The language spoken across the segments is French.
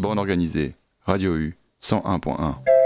Bande organisée, Radio U 101.1.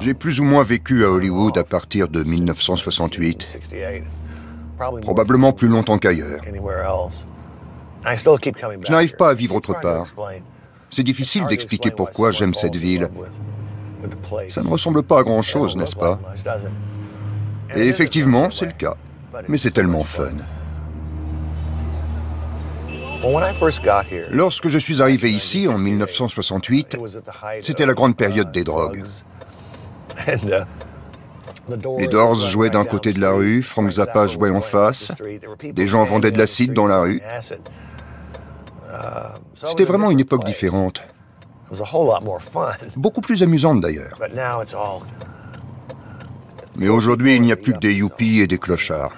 J'ai plus ou moins vécu à Hollywood à partir de 1968, probablement plus longtemps qu'ailleurs. Je n'arrive pas à vivre autre part. C'est difficile d'expliquer pourquoi j'aime cette ville. Ça ne ressemble pas à grand-chose, n'est-ce pas? Et effectivement, c'est le cas. Mais c'est tellement fun. Lorsque je suis arrivé ici en 1968, c'était la grande période des drogues. Les Doors jouaient d'un côté de la rue, Frank Zappa jouait en face, des gens vendaient de l'acide dans la rue. C'était vraiment une époque différente. Beaucoup plus amusante d'ailleurs. Mais aujourd'hui, il n'y a plus que des yuppies et des clochards.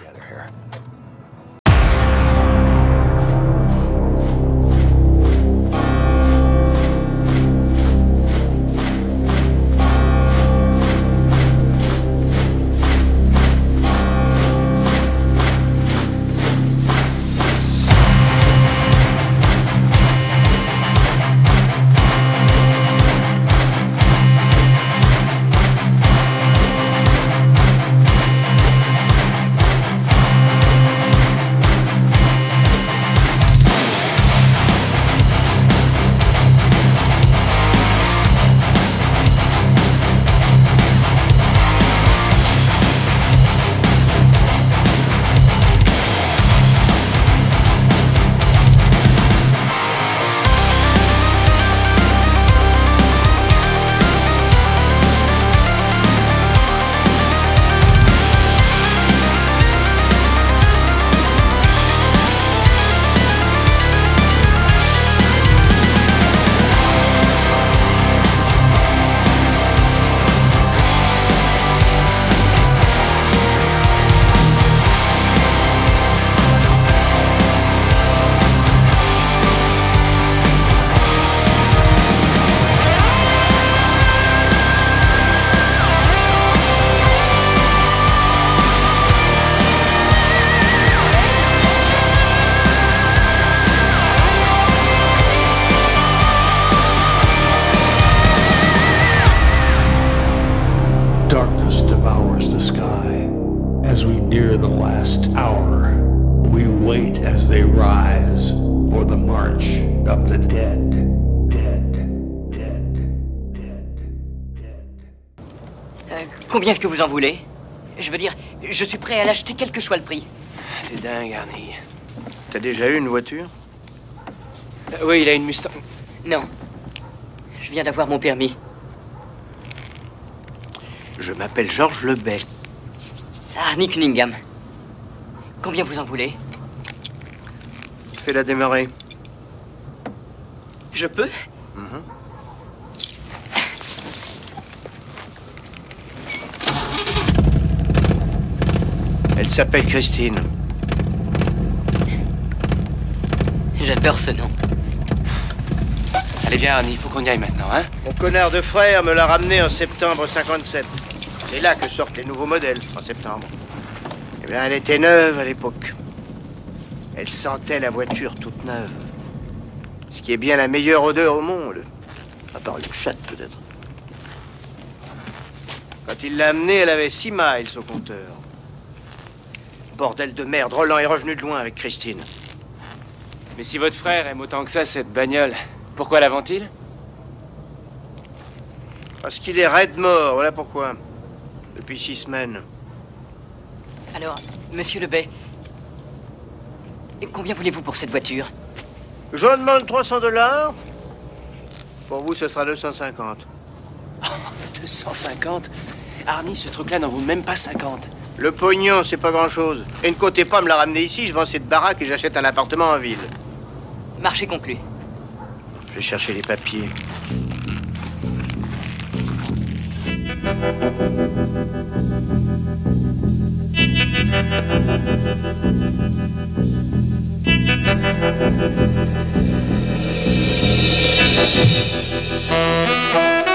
Combien est-ce que vous en voulez? Je veux dire, je suis prêt à l'acheter quel que soit le prix. C'est dingue, Arnie. T'as déjà eu une voiture? Euh, Oui, il a une Mustang. Non. Je viens d'avoir mon permis. Je m'appelle Georges Lebet. Arnie Cunningham. Combien vous en voulez Fais-la démarrer. Je peux mhm. Elle s'appelle Christine. J'adore ce nom. Allez, viens, Annie, il faut qu'on y aille maintenant, hein Mon connard de frère me l'a ramené en septembre 57. C'est là que sortent les nouveaux modèles, en septembre. Eh bien, elle était neuve à l'époque. Elle sentait la voiture toute neuve. Ce qui est bien la meilleure odeur au monde. À part une chatte, peut-être. Quand il l'a amenée, elle avait 6 miles au compteur. Bordel de merde, Roland est revenu de loin avec Christine. Mais si votre frère aime autant que ça cette bagnole, pourquoi la vend-il? Parce qu'il est raide mort, voilà pourquoi. Depuis six semaines. Alors, monsieur Lebet, combien voulez-vous pour cette voiture? Je demande 300 dollars. Pour vous, ce sera 250. 250 Arnie, ce truc-là n'en vaut même pas 50. Le pognon, c'est pas grand-chose. Et ne comptez pas me la ramener ici, je vends cette baraque et j'achète un appartement en ville. Marché conclu. Je vais chercher les papiers. Thank you.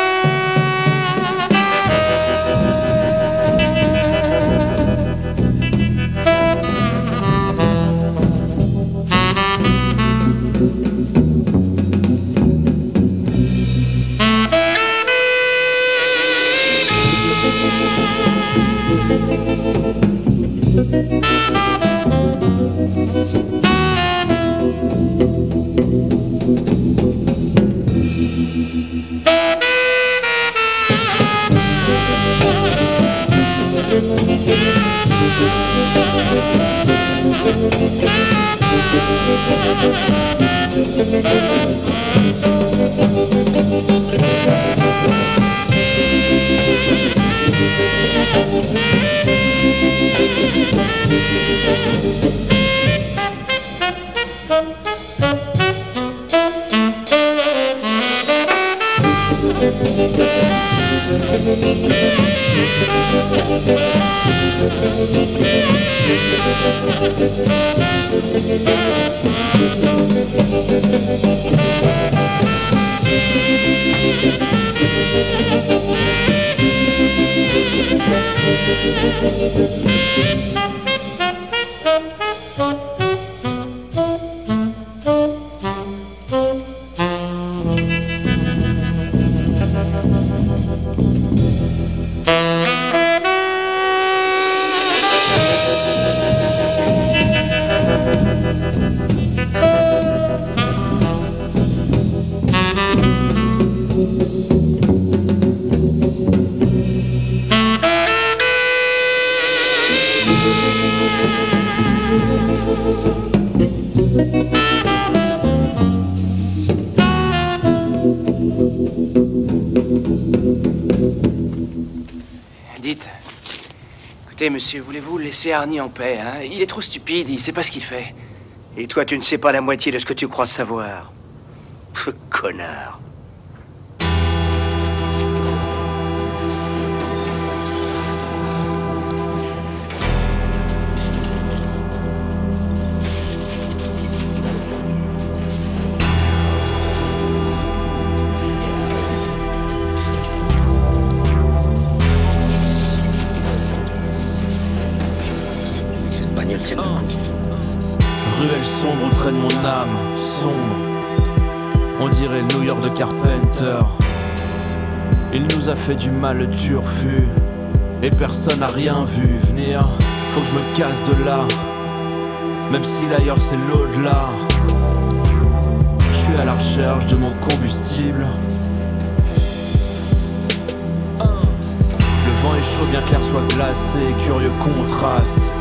Thank laisser Arnie en paix, hein Il est trop stupide, il sait pas ce qu'il fait. Et toi, tu ne sais pas la moitié de ce que tu crois savoir. Ce connard. Fait du mal le turfu. Et personne n'a rien vu venir. Faut que je me casse de là. Même si l'ailleurs c'est l'au-delà. Je suis à la recherche de mon combustible. Le vent est chaud, bien clair soit glacé, curieux contraste.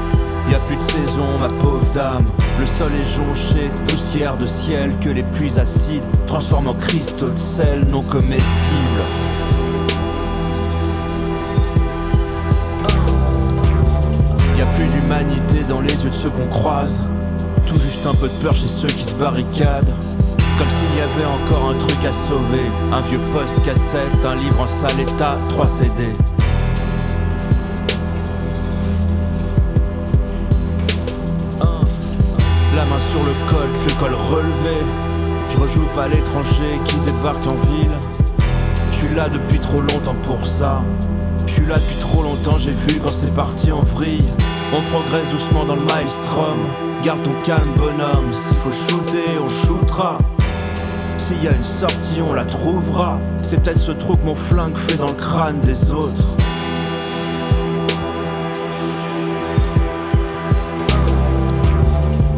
Y a plus de saison, ma pauvre dame. Le sol est jonché de poussière de ciel que les pluies acides transforment en cristaux de sel non comestibles. Les yeux de ceux qu'on croise. Tout juste un peu de peur chez ceux qui se barricadent. Comme s'il y avait encore un truc à sauver. Un vieux poste cassette, un livre en sale état, 3 CD. La main sur le col, le col relevé. Je rejoue pas l'étranger qui débarque en ville. Je suis là depuis trop longtemps pour ça. Je suis là depuis trop longtemps, j'ai vu quand c'est parti en vrille. On progresse doucement dans le maelstrom. Garde ton calme, bonhomme. S'il faut shooter, on shootera. S'il y a une sortie, on la trouvera. C'est peut-être ce trou que mon flingue fait dans le crâne des autres.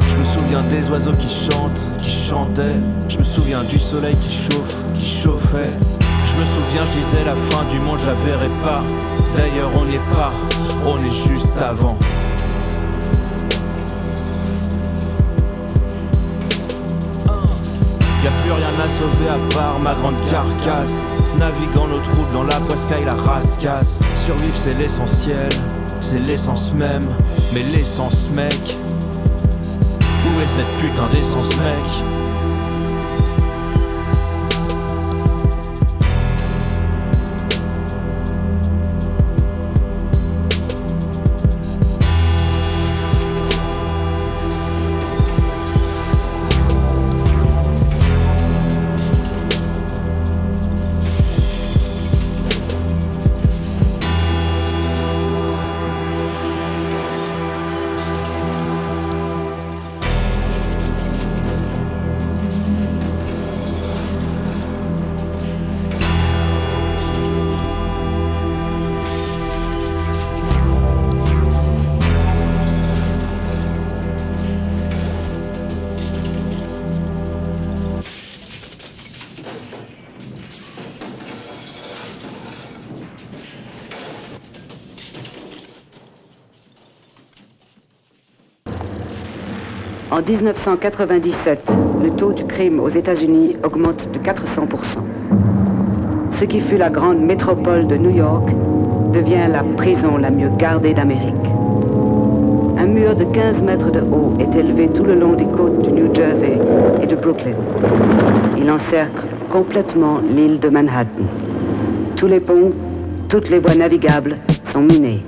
Je me souviens des oiseaux qui chantent, qui chantaient. Je me souviens du soleil qui chauffe, qui chauffait. Je me souviens, je disais la fin du monde, je la verrai pas. D'ailleurs, on n'y est pas, on est juste avant. Y a plus rien à sauver à part ma grande carcasse. Naviguant nos troupes dans la poiscaille, la rascasse. Survivre, c'est l'essentiel, c'est l'essence même. Mais l'essence, mec, où est cette putain d'essence, mec? En 1997, le taux du crime aux États-Unis augmente de 400%. Ce qui fut la grande métropole de New York devient la prison la mieux gardée d'Amérique. Un mur de 15 mètres de haut est élevé tout le long des côtes du New Jersey et de Brooklyn. Il encercle complètement l'île de Manhattan. Tous les ponts, toutes les voies navigables sont minées.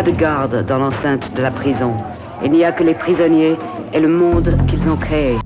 Pas de garde dans l'enceinte de la prison. Il n'y a que les prisonniers et le monde qu'ils ont créé.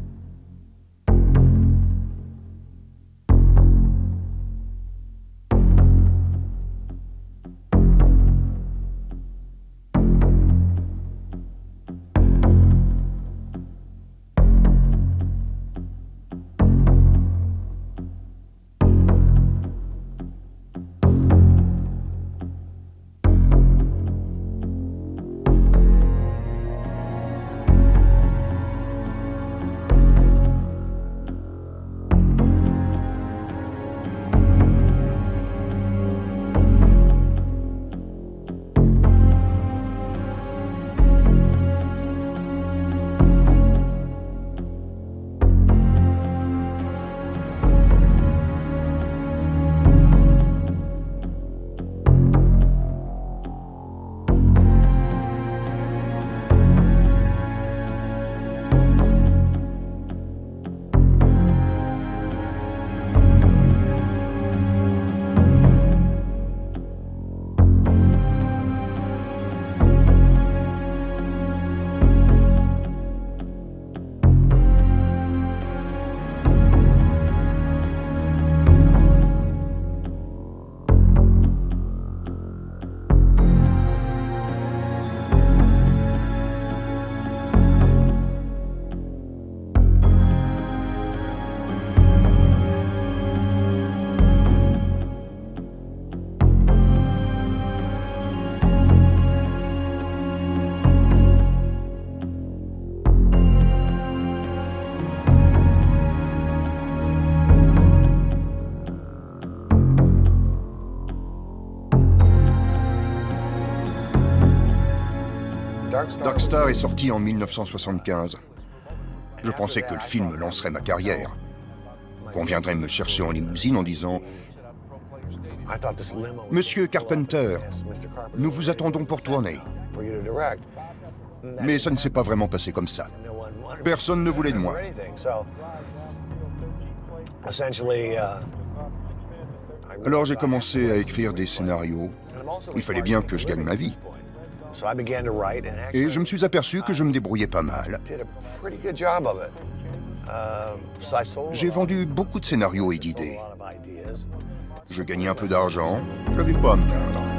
Darkstar est sorti en 1975. Je pensais que le film lancerait ma carrière. Qu'on viendrait me chercher en limousine en disant Monsieur Carpenter, nous vous attendons pour tourner. Mais ça ne s'est pas vraiment passé comme ça. Personne ne voulait de moi. Alors j'ai commencé à écrire des scénarios. Il fallait bien que je gagne ma vie. Et je me suis aperçu que je me débrouillais pas mal. J'ai vendu beaucoup de scénarios et d'idées. Je gagnais un peu d'argent, je n'avais pas à me plaindre.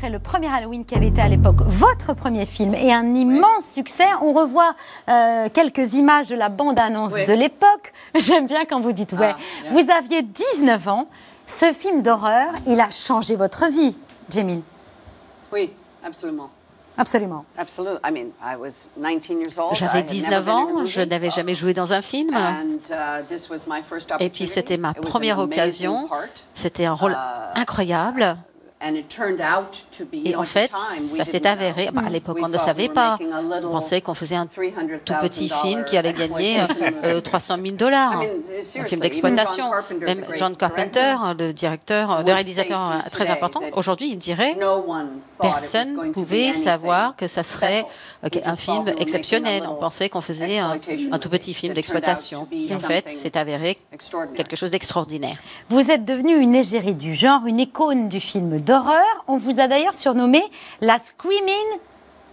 Après le premier Halloween qui avait été à l'époque votre premier film et un immense succès. On revoit euh, quelques images de la bande-annonce Oui. de l'époque. J'aime bien quand vous dites ouais. Ah, vous aviez 19 ans. Ce film d'horreur, il a changé votre vie, Jamil. Oui, absolument. Absolument. Absolutely. I mean, I was 19 years old. I J'avais had never 19 been in a ans, je n'avais jamais joué dans un film. And, uh, this was my first Et puis c'était ma It was an première occasion. C'était un rôle Uh, incroyable. Et en fait, ça s'est avéré. Bah, à l'époque, on ne savait pas. On pensait qu'on faisait un tout petit film qui allait gagner 300 000 dollars, un film d'exploitation. Même John Carpenter, le directeur, le réalisateur très important, aujourd'hui, il dirait personne ne pouvait savoir que ça serait un film exceptionnel. On pensait qu'on faisait un, un, tout petit film d'exploitation. En fait, c'est avéré quelque chose d'extraordinaire. Vous êtes devenue une égérie du genre, une icône du film d'horreur. On vous a d'ailleurs surnommé la Screaming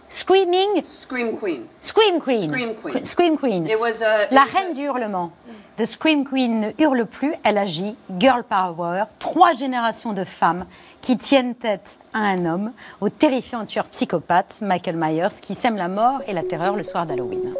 Screaming Scream Queen. Scream Queen. Scream Queen. Scream Queen. It was a- La it reine du hurlement. The Scream Queen ne hurle plus, elle agit. Girl Power. Trois générations de femmes qui tiennent tête à un homme, au terrifiant tueur psychopathe, Michael Myers, qui sème la mort et la terreur le soir d'Halloween.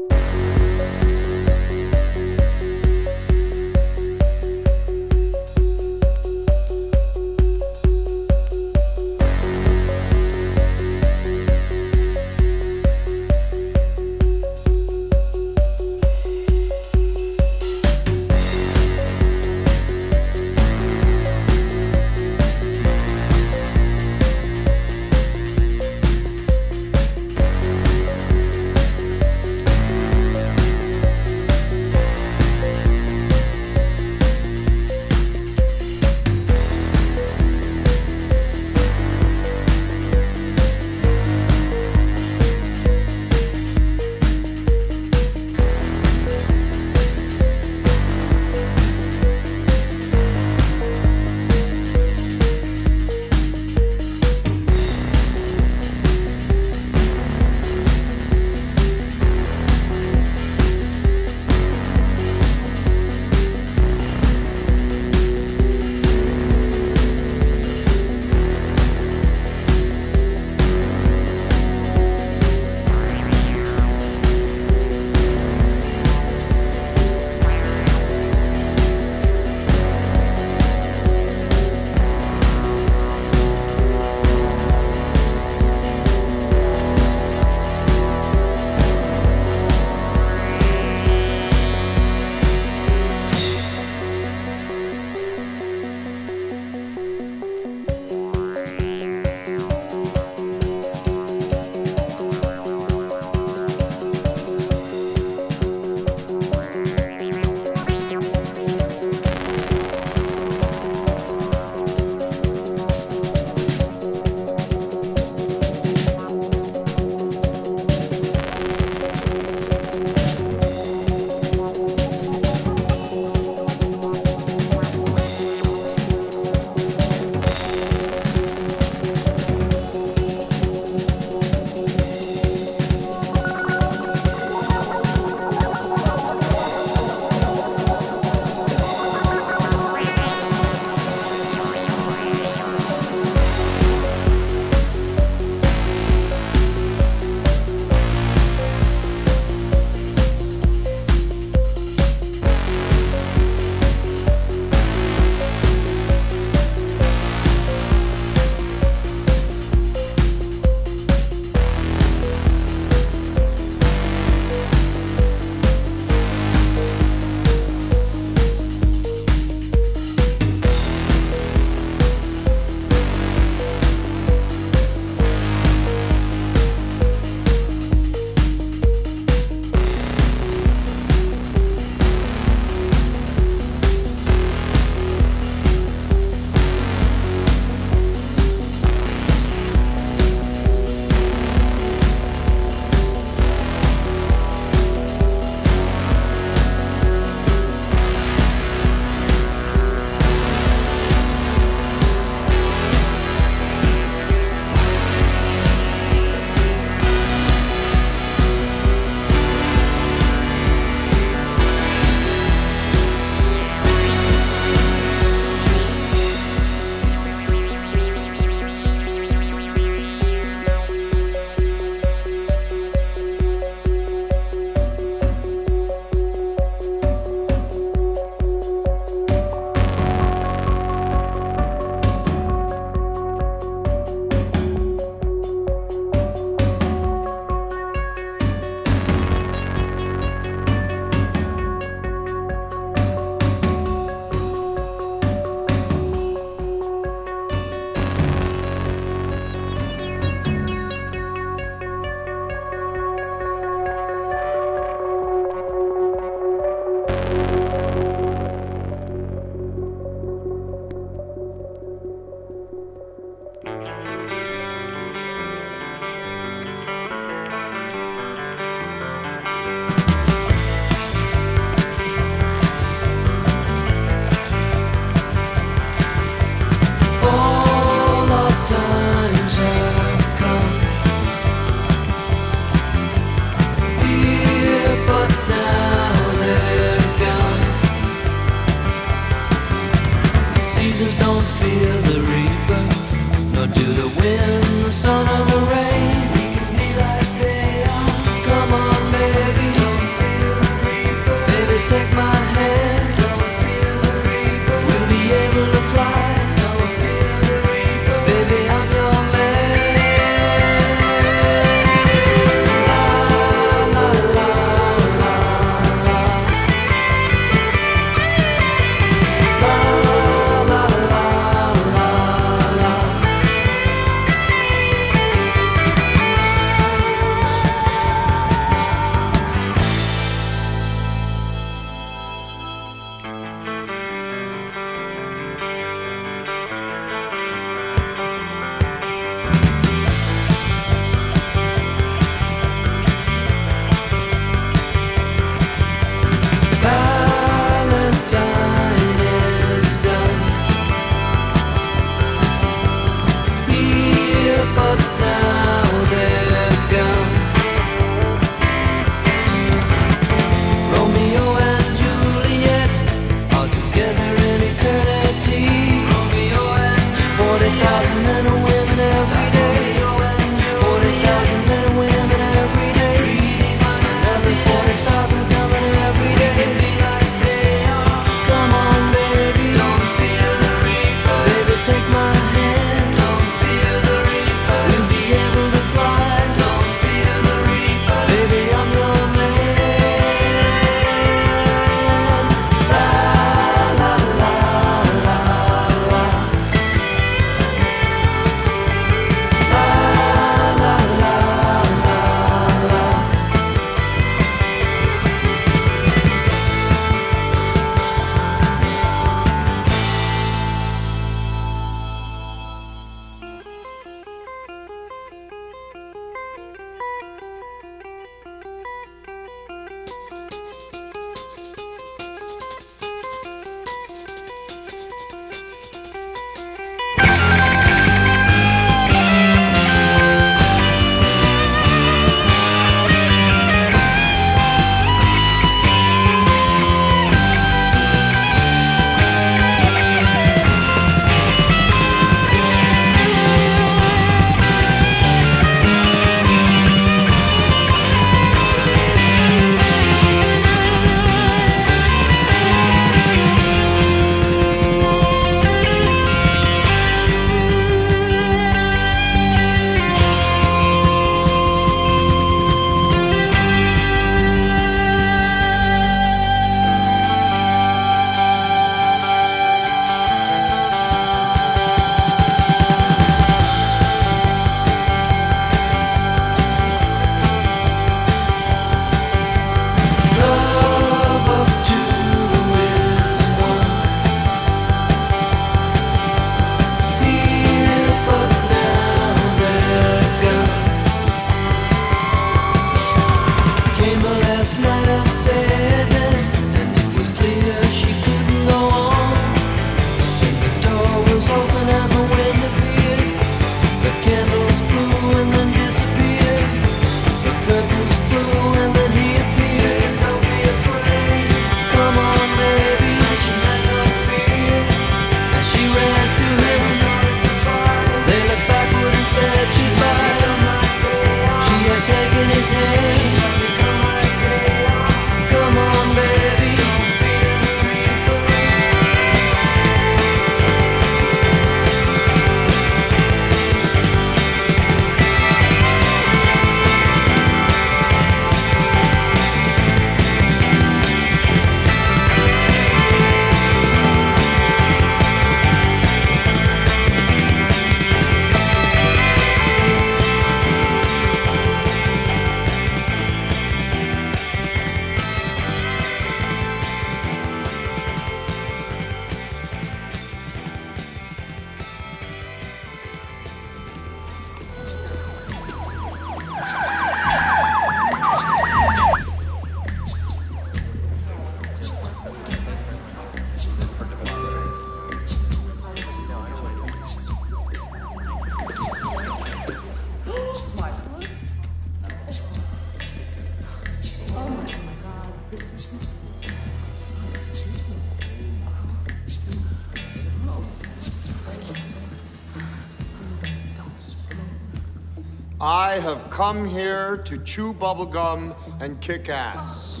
To chew bubblegum and kick ass.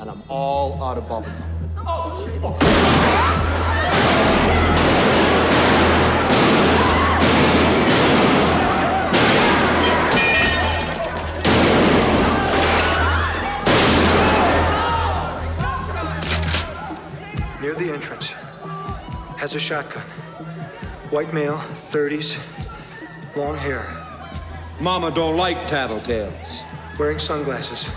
And I'm all out of bubblegum. Oh, shit. Near the entrance. Has a shotgun. White male, 30s, long hair. Mama don't like tattletales. Wearing sunglasses.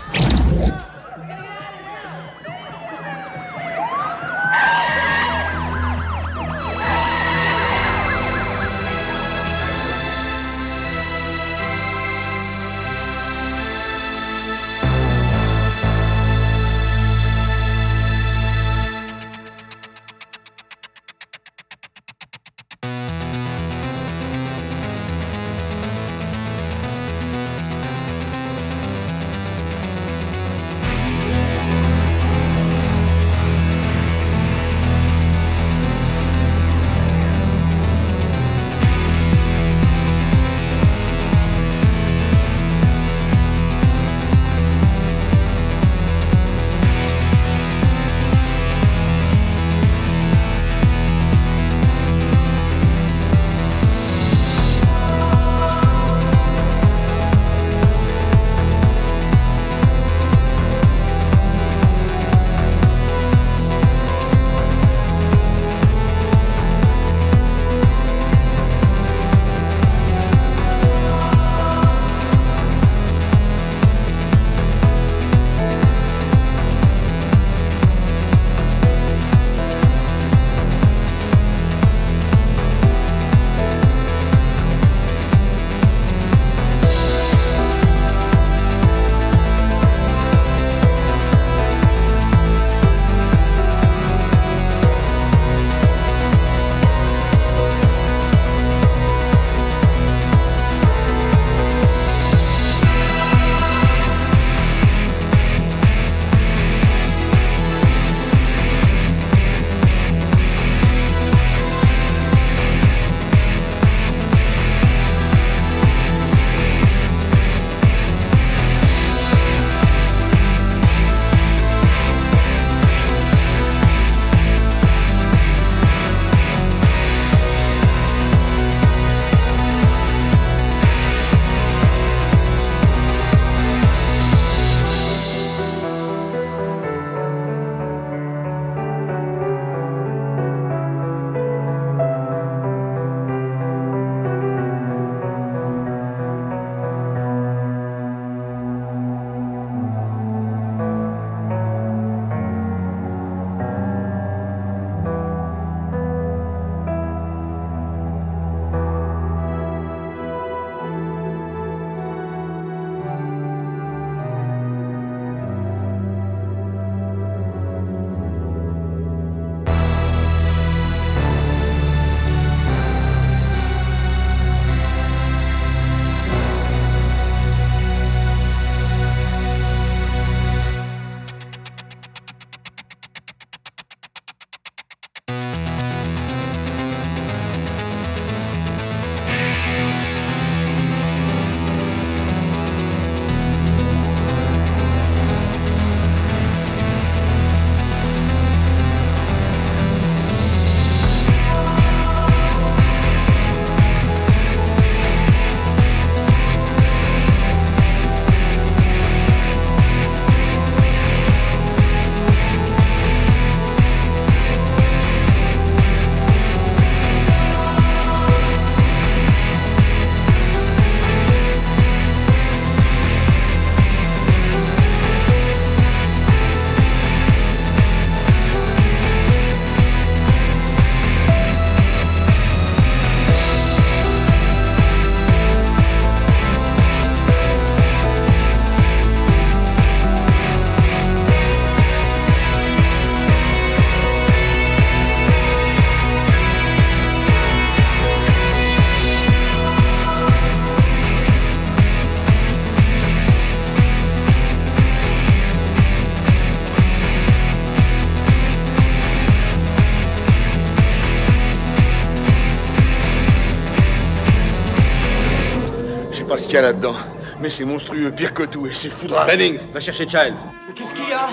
Qu'il y a là-dedans. Mais c'est monstrueux, pire que tout, et c'est foudrage. Bennings, va chercher Childs. Qu'est-ce qu'il y a?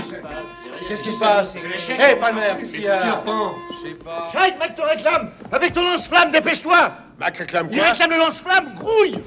Qu'est-ce qui se passe? Hé, Palmer, qu'est-ce qu'il y a? Je sais pas. Scheid, Mac te réclame. Avec ton lance-flamme, dépêche-toi. Mac réclame Il quoi? réclame le lance-flamme, grouille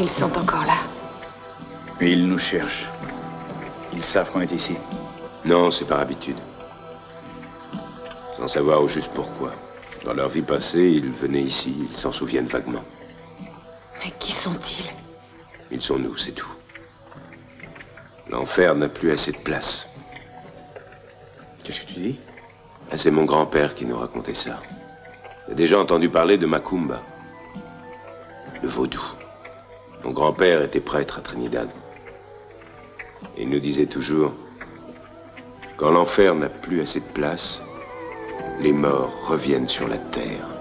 Ils sont encore là. Mais ils nous cherchent. Ils savent qu'on est ici. Non, c'est par habitude. Sans savoir au juste pourquoi. Dans leur vie passée, ils venaient ici, ils s'en souviennent vaguement. Mais qui sont-ils? Ils sont nous, c'est tout. L'enfer n'a plus assez de place. Qu'est-ce que tu dis? Ah, c'est mon grand-père qui nous racontait ça. Il a déjà entendu parler de Macumba, le vaudou. Mon grand-père était prêtre à Trinidad. Il nous disait toujours, quand l'enfer n'a plus assez de place, les morts reviennent sur la terre.